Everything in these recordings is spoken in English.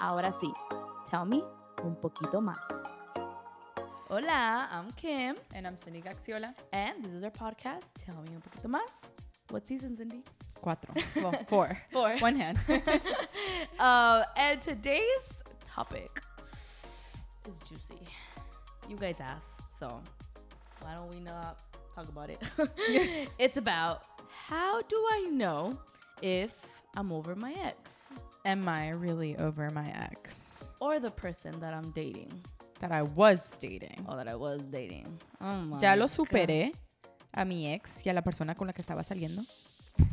Ahora sí, tell me un poquito más. Hola, I'm Kim, And I'm Cindy Gaxiola. and this is our podcast, Tell Me Un Poquito Más. What season, Cindy? Cuatro. Well, four. Four. One hand. Uh, and today's topic is juicy. You guys asked, so why don't we not talk about it? it's about how do I know if I'm over my ex Am I really over my ex or the person that I'm dating that I was dating? or that I was dating? Oh my Ya lo God. superé a mi ex y a la persona con la que estaba saliendo.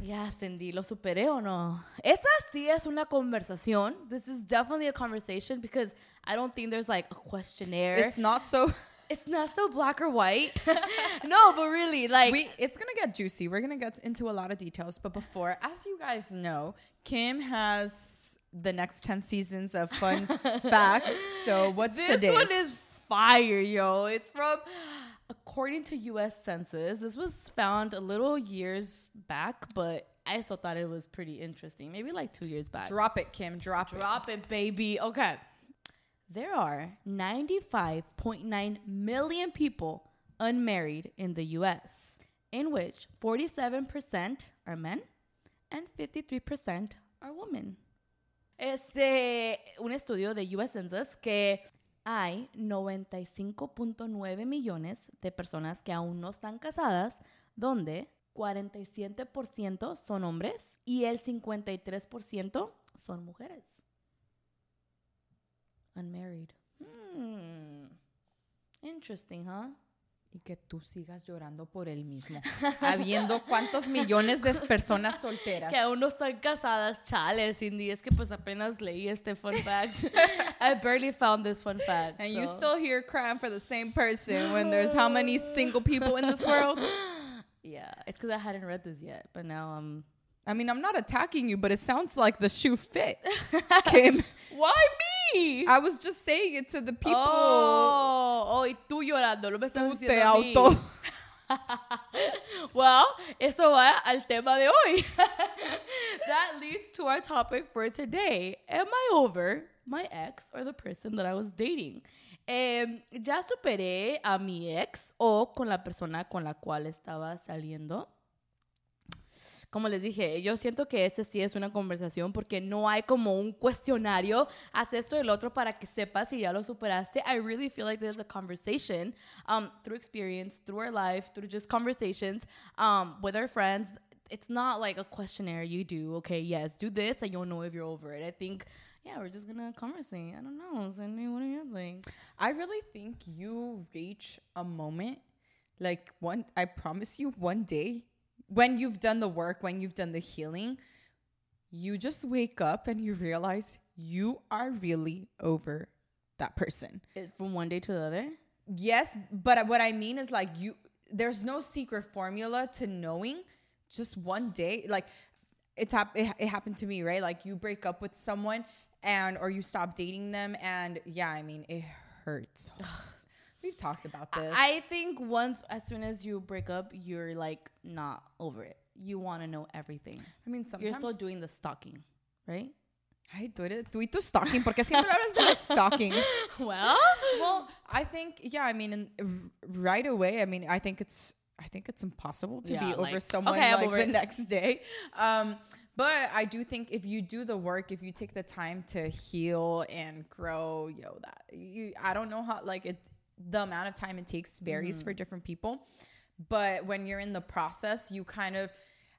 Ya, Cindy, ¿lo superé o no? Esa sí es una conversación. This is definitely a conversation because I don't think there's like a questionnaire. It's not so. It's not so black or white. no, but really, like, We, it's gonna get juicy. We're gonna get into a lot of details, but before, as you guys know, Kim has the next ten seasons of fun facts. So what's today? this today's? one is fire, yo. It's from, according to U.S. Census, this was found a little years back, but I still thought it was pretty interesting. Maybe like two years back. Drop it, Kim. Drop, it. Drop it, baby. Okay. There are 95.9 million people unmarried in the US, in which 47% are men and 53% are women. Este, un estudio de US Census que hay 95.9 millones de personas que aún no están casadas, donde 47% son hombres y el 53% son mujeres. Unmarried. Hmm. Interesting, huh? Y que tú sigas llorando por él mismo. Habiendo cuántos millones de personas solteras. Que aún no están casadas, Cindy. Es que pues apenas leí este fun fact. I barely found this fun fact. And you so- still here crying for the same person when there's how many single people in this world? Yeah, it's because I hadn't read this yet, but now I'm. I mean, I'm not attacking you, but it sounds like the shoe fit. Kim, Why me? I was just saying it to the people. Oh, oh, y tú llorando, no me estás Tú te diciendo a mí. auto. well, eso va al tema de hoy. that leads to our topic for today. Am I over my ex or the person that I was dating? Em, ya superé a mi ex o con la persona con la cual estaba saliendo. Como les dije, yo siento que ese sí es una conversación porque no hay como un cuestionario, haz esto y el otro para que sepas si ya lo superaste. I really feel like there's a conversation um, through experience, through our life, through just conversations um, with our friends. It's not like a questionnaire you do. Okay, yes, do this and you'll know if you're over it. I think, yeah, we're just gonna conversate. I don't know, Cindy, what do you think? I really think you reach a moment, like one, I promise you, one day, when you've done the work, when you've done the healing, you just wake up and you realize you are really over that person. It, from one day to the other? Yes, but what I mean is like you there's no secret formula to knowing just one day like it's hap- it, it happened to me, right? Like you break up with someone and or you stop dating them and yeah, I mean it hurts. We've talked about this. I think once, as soon as you break up, you're like not over it. You want to know everything. I mean You're still doing the stalking, right? Ay, tú, eres, tú y tu stalking, porque siempre hablas de stalking. Well, well, I think yeah, I mean in, right away, I mean I think it's I think it's impossible to Yeah, be over like, someone okay, like over the it. next day. Um but I do think if you do the work, if you take the time to heal and grow, yo, that you I don't know how like it the amount of time it takes varies Mm-hmm. for different people. But when you're in the process, you kind of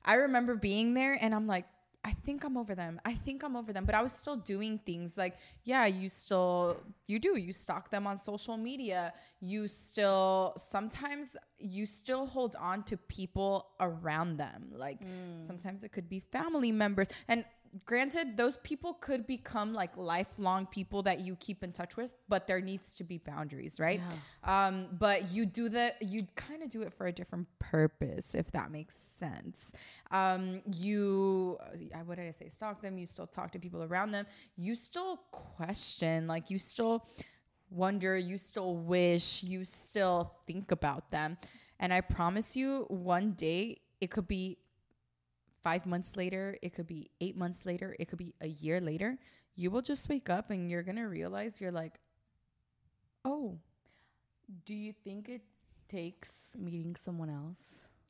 I remember being there and I'm like I think I'm over them. I think I'm over them. But I was still doing things like, yeah, you still, you do. You stalk them on social media. You still, sometimes you still hold on to people around them. Like sometimes it could be family members. And granted, those people could become like lifelong people that you keep in touch with, but there needs to be boundaries, right? Um, but you do the you kind of do it for a different purpose, if that makes sense. Um, you I what did I say? Stalk them, you still talk to people around them, you still question, like you still wonder, you still wish, you still think about them. And I promise you, one day it could be five months later, it could be eight months later, it could be a year later. you will just wake up and you're gonna realize you're like, oh Do you think it takes meeting someone else?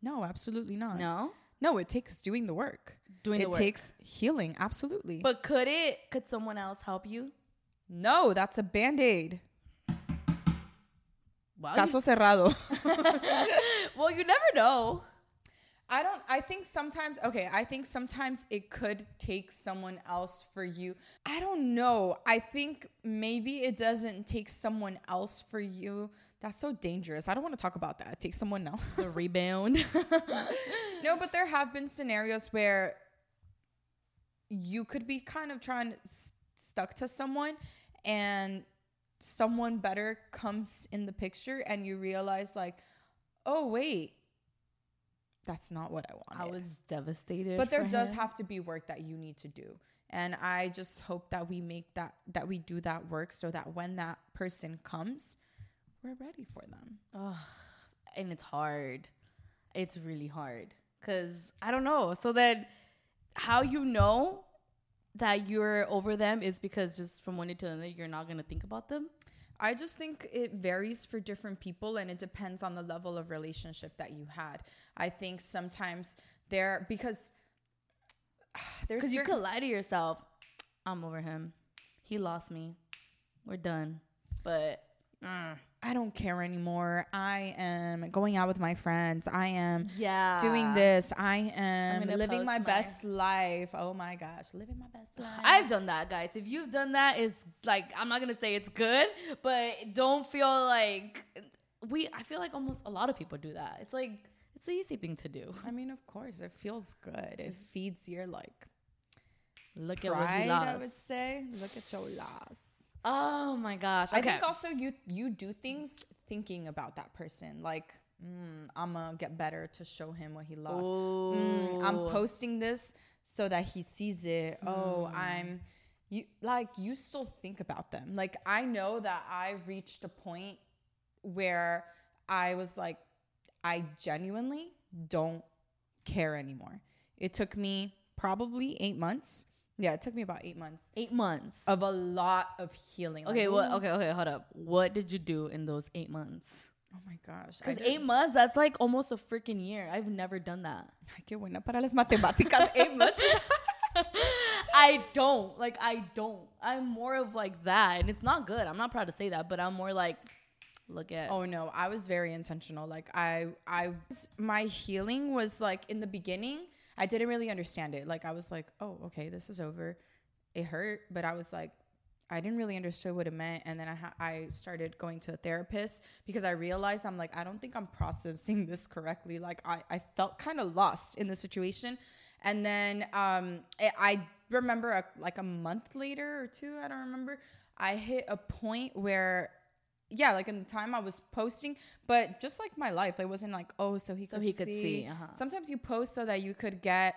no, absolutely not. No, no, it takes doing the work. doing it the work. takes healing, absolutely. But could it? Could someone else help you? no, that's a band aid. Wow. Caso cerrado. well, you never know. I don't I think sometimes okay, I think sometimes it could take someone else for you. I don't know. I think maybe it doesn't take someone else for you. That's so dangerous. I don't want to talk about that. Take someone else. The rebound. no, but there have been scenarios where you could be kind of trying to s- stuck to someone and someone better comes in the picture and you realize like, "Oh, wait. That's not what I wanted. I was devastated. but there does him. have to be work that you need to do and i just hope that we make that that we do that work so that when that person comes we're ready for them Ugh, and it's hard. It's really hard because I don't know. So then, how you know that you're over them is because just from one day to another, you're not gonna think about them. I just think it varies for different people and it depends on the level of relationship that you had i think sometimes there because there's Because you could lie to yourself. I'm over him. He lost me. We're done. But mm, i don't care anymore i am going out with my friends i am yeah, doing this i am living my my- best life oh my gosh living my best life I've done that, guys. If you've done that, it's like I'm not gonna say it's good, but don't feel like we. I feel like almost a lot of people do that. It's like it's the easy thing to do. I mean, of course, it feels good. It feeds your like Look at what he lost. I would say. Look at your loss. Oh my gosh. I think also you you do things thinking about that person. Like, mm, I'm gonna get better to show him what he lost. Mm, I'm posting this so that he sees it. Oh, Mm. I'm you like you still think about them. Like I know that I reached a point where I was like, I genuinely don't care anymore. It took me probably eight months. Yeah, it took me about eight months eight months. of a lot of healing. Like, okay. Well. Okay. Okay. Hold up. What did you do in those eight months? Oh my gosh. Because eight months, that's like almost a freaking year. I've never done that. Ay, qué buena para las matemáticas. eight months. I don't. Like, I don't. I'm more of like that. And it's not good. I'm not proud to say that, but I'm more like, look at. Oh no, I was very intentional. Like I I my healing was like in the beginning, I didn't really understand it. Like I was like, "Oh, okay, this is over." It hurt, but I was like I didn't really understand what it meant and then I ha- I started going to a therapist because I realized I'm like I don't think I'm processing this correctly. Like I I felt kind of lost in the situation. And then um I, I remember a, like a month later or two, I don't remember, I hit a point where yeah, like in the time I was posting, but just like my life, it wasn't like, oh, so he So could he could see. see, uh-huh. Sometimes you post so that you could get,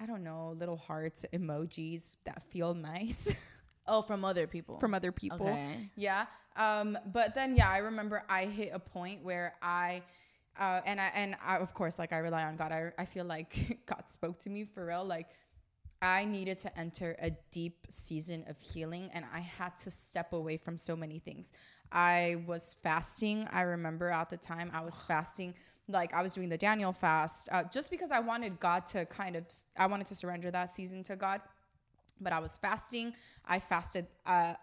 I don't know, little hearts, emojis that feel nice Oh, from other people. from other people. Okay. Yeah. Um, but then yeah, I remember I hit a point where I uh, and I and I, of course like I rely on God. I I feel like God spoke to me for real. Like I needed to enter a deep season of healing and I had to step away from so many things. I was fasting. I remember at the time I was fasting like I was doing the Daniel fast uh, just because I wanted God to kind of I wanted to surrender that season to God. But I was fasting. I fasted uh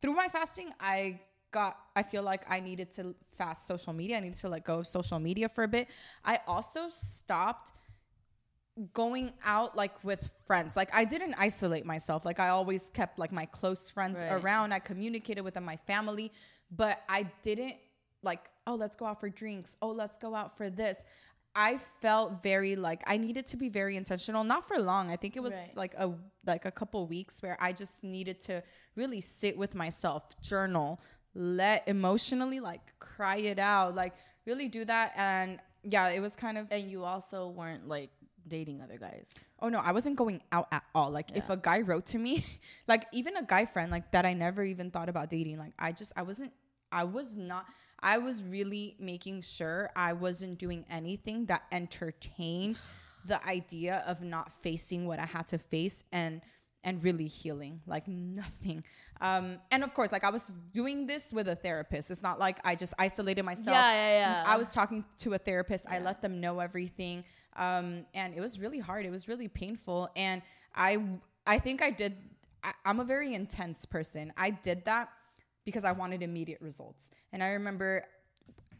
through my fasting, I got I feel like I needed to fast social media. I needed to let go of social media for a bit. I also stopped going out like with friends. Like I didn't isolate myself. Like I always kept like my close friends Right. around. I communicated with them, my family, but I didn't like, oh, let's go out for drinks. Oh, let's go out for this. I felt very like I needed to be very intentional, not for long. I think it was Right. like a like a couple weeks where I just needed to really sit with myself, journal, let emotionally like cry it out, like really do that and yeah, it was kind of And you also weren't like dating other guys. Oh no, I wasn't going out at all. Like if a guy wrote to me, like even a guy friend like that I never even thought about dating, like I just I wasn't I was not I was really making sure I wasn't doing anything that entertained the idea of not facing what I had to face and and really healing, like nothing. Um, and of course, like I was doing this with a therapist. It's not like I just isolated myself. Yeah, yeah, yeah. I was talking to a therapist. I let them know everything, um, and it was really hard. It was really painful, and I, I think I did. I, I'm a very intense person. I did that because I wanted immediate results, and I remember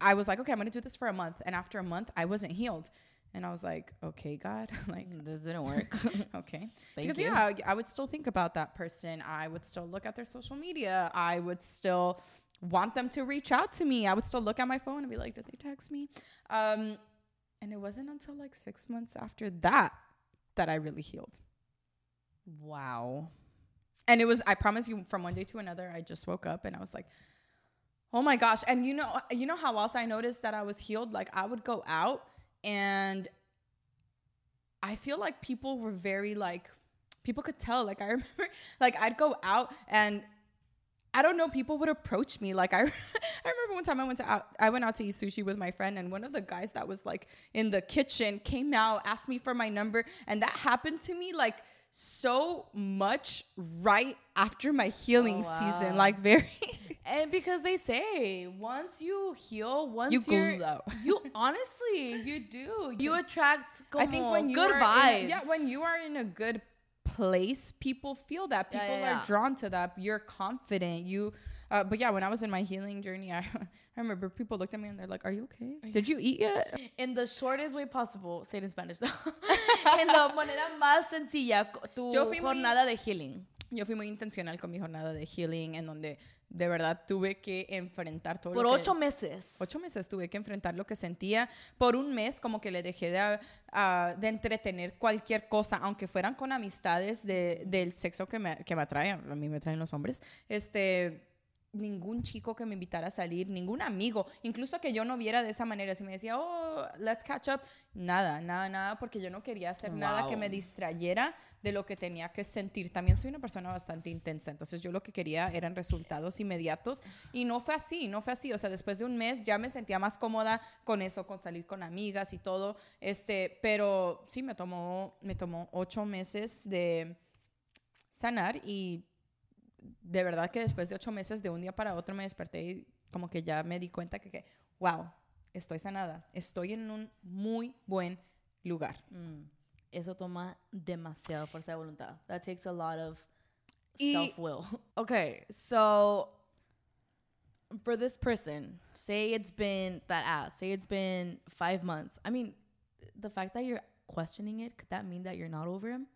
I was like, okay, I'm gonna do this for a month, and after a month, I wasn't healed. And I was like, okay, God, like This didn't work. okay Thank because you. yeah I- i would still think about that person i would still look at their social media i would still want them to reach out to me i would still look at my phone and be like did they text me um and it wasn't until like six months after that that i really healed. Wow. and it was i promise you from one day to another i just woke up and i was like oh my gosh. And you know you know how else i noticed that i was healed? Like i would go out and i feel like people were very like people could tell. Like i remember like i'd go out and I don't know. People would approach me. Like I, I remember one time I went to out, I went out to eat sushi with my friend, and one of the guys that was like in the kitchen came out, asked me for my number, and that happened to me like so much right after my healing Oh, season. Like very, And because they say once you heal, once You glow. you honestly you do. You attract I think when you good are vibes. in yeah, when you are in a good place, people feel that. People yeah, yeah. are drawn to that. You're confident. You, uh, but yeah, when I was in my healing journey, I, I remember people looked at me and they're like, "Are you okay? Did you eat yet?" in the shortest way possible, say it in Spanish. though. en la manera más sencilla, tu fui muy- jornada de healing. Yo fui muy intencional con mi jornada de healing, en donde de verdad tuve que enfrentar todo Por lo que- ocho meses. Ocho meses tuve que enfrentar lo que sentía. Por un mes como que le dejé de, de entretener cualquier cosa, aunque fueran con amistades de, del sexo que me, que me atrae. A mí me atraen los hombres. Este, ningún chico que me invitara a salir, ningún amigo, incluso que yo no viera de esa manera. Si me decía, oh, let's catch up. Nada, nada, nada, porque yo no quería hacer nada que me distrayera de lo que tenía que sentir. También soy una persona bastante intensa, entonces yo lo que quería eran resultados inmediatos y no fue así, no fue así. O sea, después de un mes ya me sentía más cómoda con eso, con salir con amigas y todo. Este, pero sí me tomó, me tomó ocho meses de sanar y de verdad que después de ocho meses de un día para otro me desperté y como que ya me di cuenta que, que wow, estoy sanada, estoy en un muy buen lugar. Mm. Eso toma demasiada fuerza de voluntad. That takes a lot of self-will. Okay, so for this person, say it's been that ass, say it's been five months. I mean, the fact that you're questioning it, could that mean that you're not over him?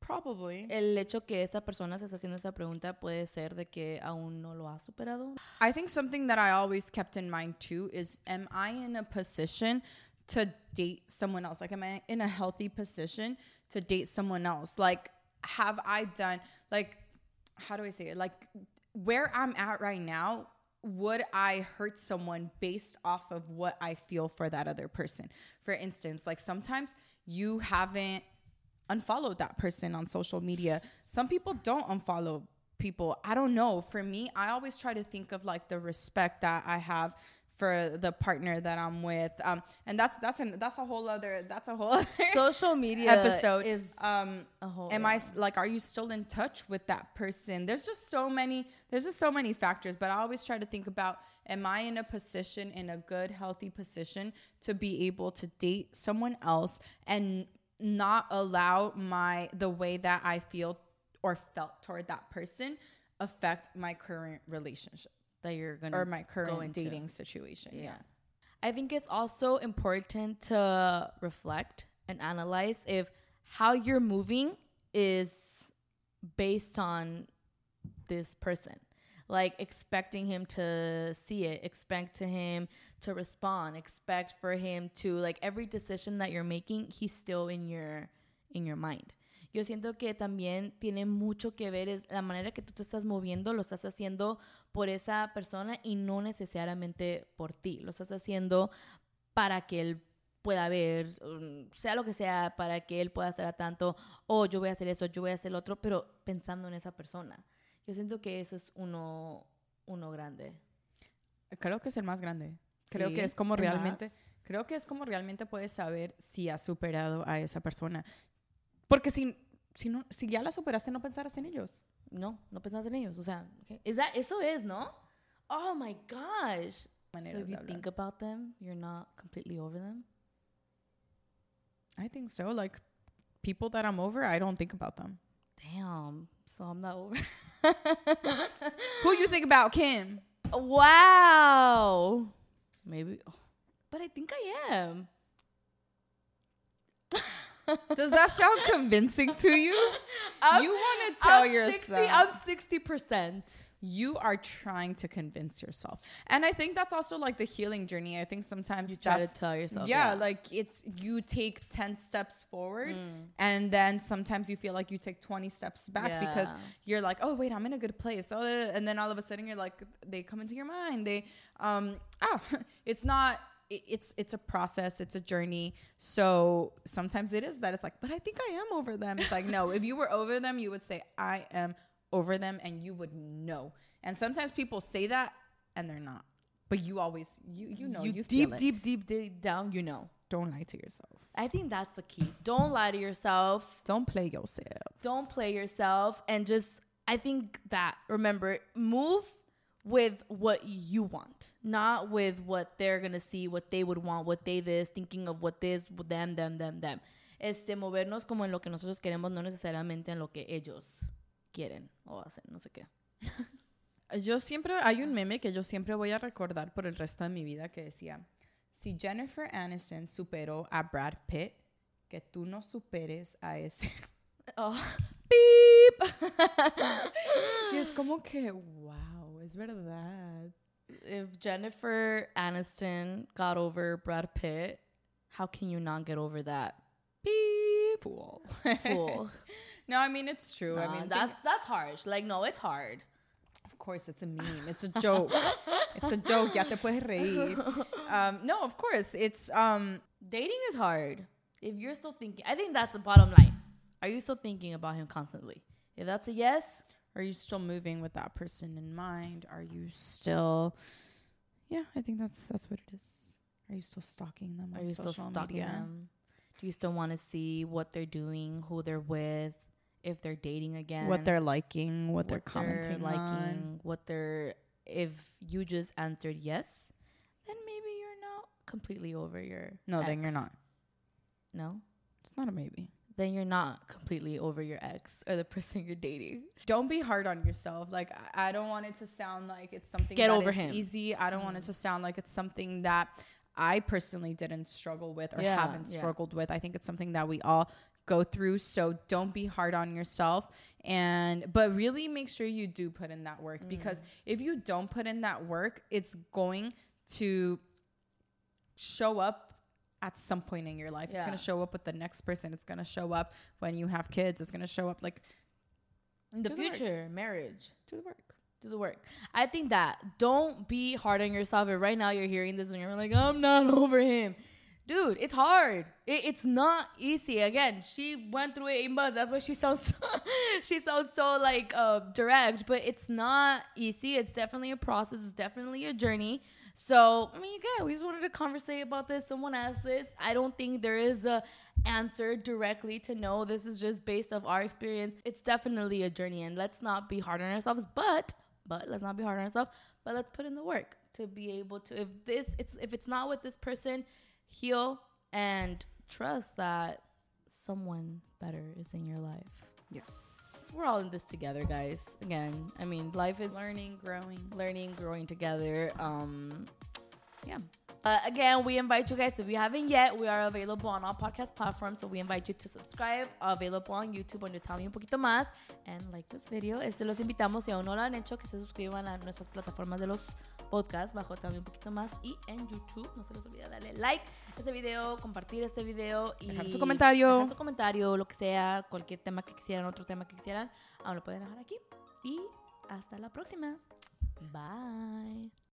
Probably. El hecho que esta persona se está haciendo esa pregunta puede ser de que aún no lo ha superado. I think something that I always kept in mind too is am I in a position to date someone else? Like, am I in a healthy position to date someone else? Like, have I done, like, how do I say it? Like, where I'm at right now, would I hurt someone based off of what I feel for that other person? For instance, like sometimes you haven't unfollowed that person on social media. Some people don't unfollow people. I don't know. For me, I always try to think of like the respect that I have for the partner that I'm with. Um, and that's that's an, that's a whole other that's a whole other Social media episode. is um, a whole. am I like are you still in touch with that person? There's just so many there's just so many factors, but I always try to think about am I in a position in a good healthy position to be able to date someone else and not allow my the way that I feel or felt toward that person affect my current relationship that you're gonna or my current dating situation. Yeah. I think it's also important to reflect and analyze if how you're moving is based on this person. Like expecting him to see it, expect to him to respond, expect for him to like every decision that you're making, he's still in your in your mind. Yo siento que también tiene mucho que ver es la manera que tú te estás moviendo, lo estás haciendo por esa persona y no necesariamente por ti. Lo estás haciendo para que él pueda ver, um, sea lo que sea, para que él pueda estar a tanto, o yo voy a hacer eso, yo voy a hacer lo otro, pero pensando en esa persona. Yo siento que eso es uno, uno grande. Creo que es el más grande. Creo Sí, que es como ¿el realmente, más? creo que es como realmente puedes saber si has superado a esa persona. Porque si, si, no, si ya la superaste, no pensarás en ellos. No, no pensás en ellos. O sea, okay. is that, eso es, ¿no? Oh my gosh. Maneras so if you think about them, you're not completely over them. I think so. Like people that I'm over, I don't think about them. Damn. So I'm not over. Who you think about, Kim? wow. Maybe. Oh. But I think I am. Does that sound convincing to you? I'm- you want to tell I'm yourself 60, I'm 60%. You are trying to convince yourself, and I think that's also like the healing journey. I think sometimes You try to tell yourself. yeah, like it's you take 10 steps forward Mm. and then sometimes you feel like you take 20 steps back because you're like oh wait i'm in a good place. Oh, and then all of a sudden you're like they come into your mind. They um oh it's not it's it's a process. It's a journey. So sometimes it is that it's like but i think i am over them. It's like no if you were over them you would say i am over them and you would know and sometimes people say that and they're not but you always you you know you, you feel deep, deep, deep, deep down, you know. don't lie to yourself I think that's the key. Don't lie to yourself. don't play yourself Don't play yourself. And just, I think that, remember, move with what you want, not with what they're going to see, what they would want, what they this, thinking of what this, them, them, them, them. Este, movernos como en lo que nosotros queremos, no necesariamente en lo que ellos quieren o hacen, no sé qué. Yo siempre, hay un meme que yo siempre voy a recordar por el resto de mi vida que decía, si Jennifer Aniston superó a Brad Pitt, que tú no superes a ese. Oh, beep. y es como que, wow, es verdad. if Jennifer Aniston got over Brad Pitt, how can you not get over that? Beep. Fool. Fool. No, I mean, it's true. I mean, that's that's harsh. Like, no, it's hard. of course, it's a meme. It's a joke. it's a joke. Ya te puedes reír. Um, no, of course. It's, um, Dating is hard. If you're still thinking, I think that's the bottom line. Are you still thinking about him constantly? If that's a yes, Are you still moving with that person in mind? Are you still Yeah, I think that's that's what it is. Are you still stalking them are you still stalking media? them? Do you still want to see what they're doing, who they're with, if they're dating again, What they're liking, what, they're commenting liking, on. what they're. If you just answered yes, then maybe you're not completely over your. No, then you're not. No, It's not a maybe. then you're not completely over your ex or the person you're dating. Don't be hard on yourself. Like I- don't want it to sound like it's something Get that over is him. easy. I don't want it mm. to sound like it's something that I personally didn't struggle with or Yeah, haven't yeah. struggled with. I think it's something that we all go through. So don't be hard on yourself and but really make sure you do put in that work Mm. because if you don't put in that work, it's going to show up at some point in your life. It's going to show up with the next person. It's going to show up when you have kids. It's going to show up like In the Do the work. future, marriage. do the work. do the work. I think that don't be hard on yourself. If right now you're hearing this and you're like, I'm not over him. Dude, it's hard. It, it's not easy. Again, she went through it in months. That's why she sounds she sounds so like uh, direct, but it's not easy. It's definitely a process. It's definitely a journey. So I mean, again, we just wanted to conversate about this. Someone asked this. I don't think there is a answer directly to know. This is just based off our experience. It's definitely a journey, and let's not be hard on ourselves. But but let's not be hard on ourselves. But let's put in the work to be able to. If this it's if it's not with this person, heal and trust that someone better is in your life. Yes. We're all in this together, guys. Again, I mean, life is Learning, growing. learning, growing together. Um, yeah. Uh, again, we invite you guys, if you haven't yet, we are available on all podcast platforms. So we invite you to subscribe, available on YouTube Tell Me Un Poquito Más, and like this video. Este los invitamos, si aún no lo han hecho, que se suscriban a nuestras plataformas de los podcasts bajo Me Un Poquito Más y en YouTube. No se les olvide darle like a este video, compartir este video y Dejar su comentario. dejar su comentario, lo que sea, cualquier tema que quisieran, otro tema que quisieran, aún lo pueden dejar aquí. Y hasta la próxima. Bye.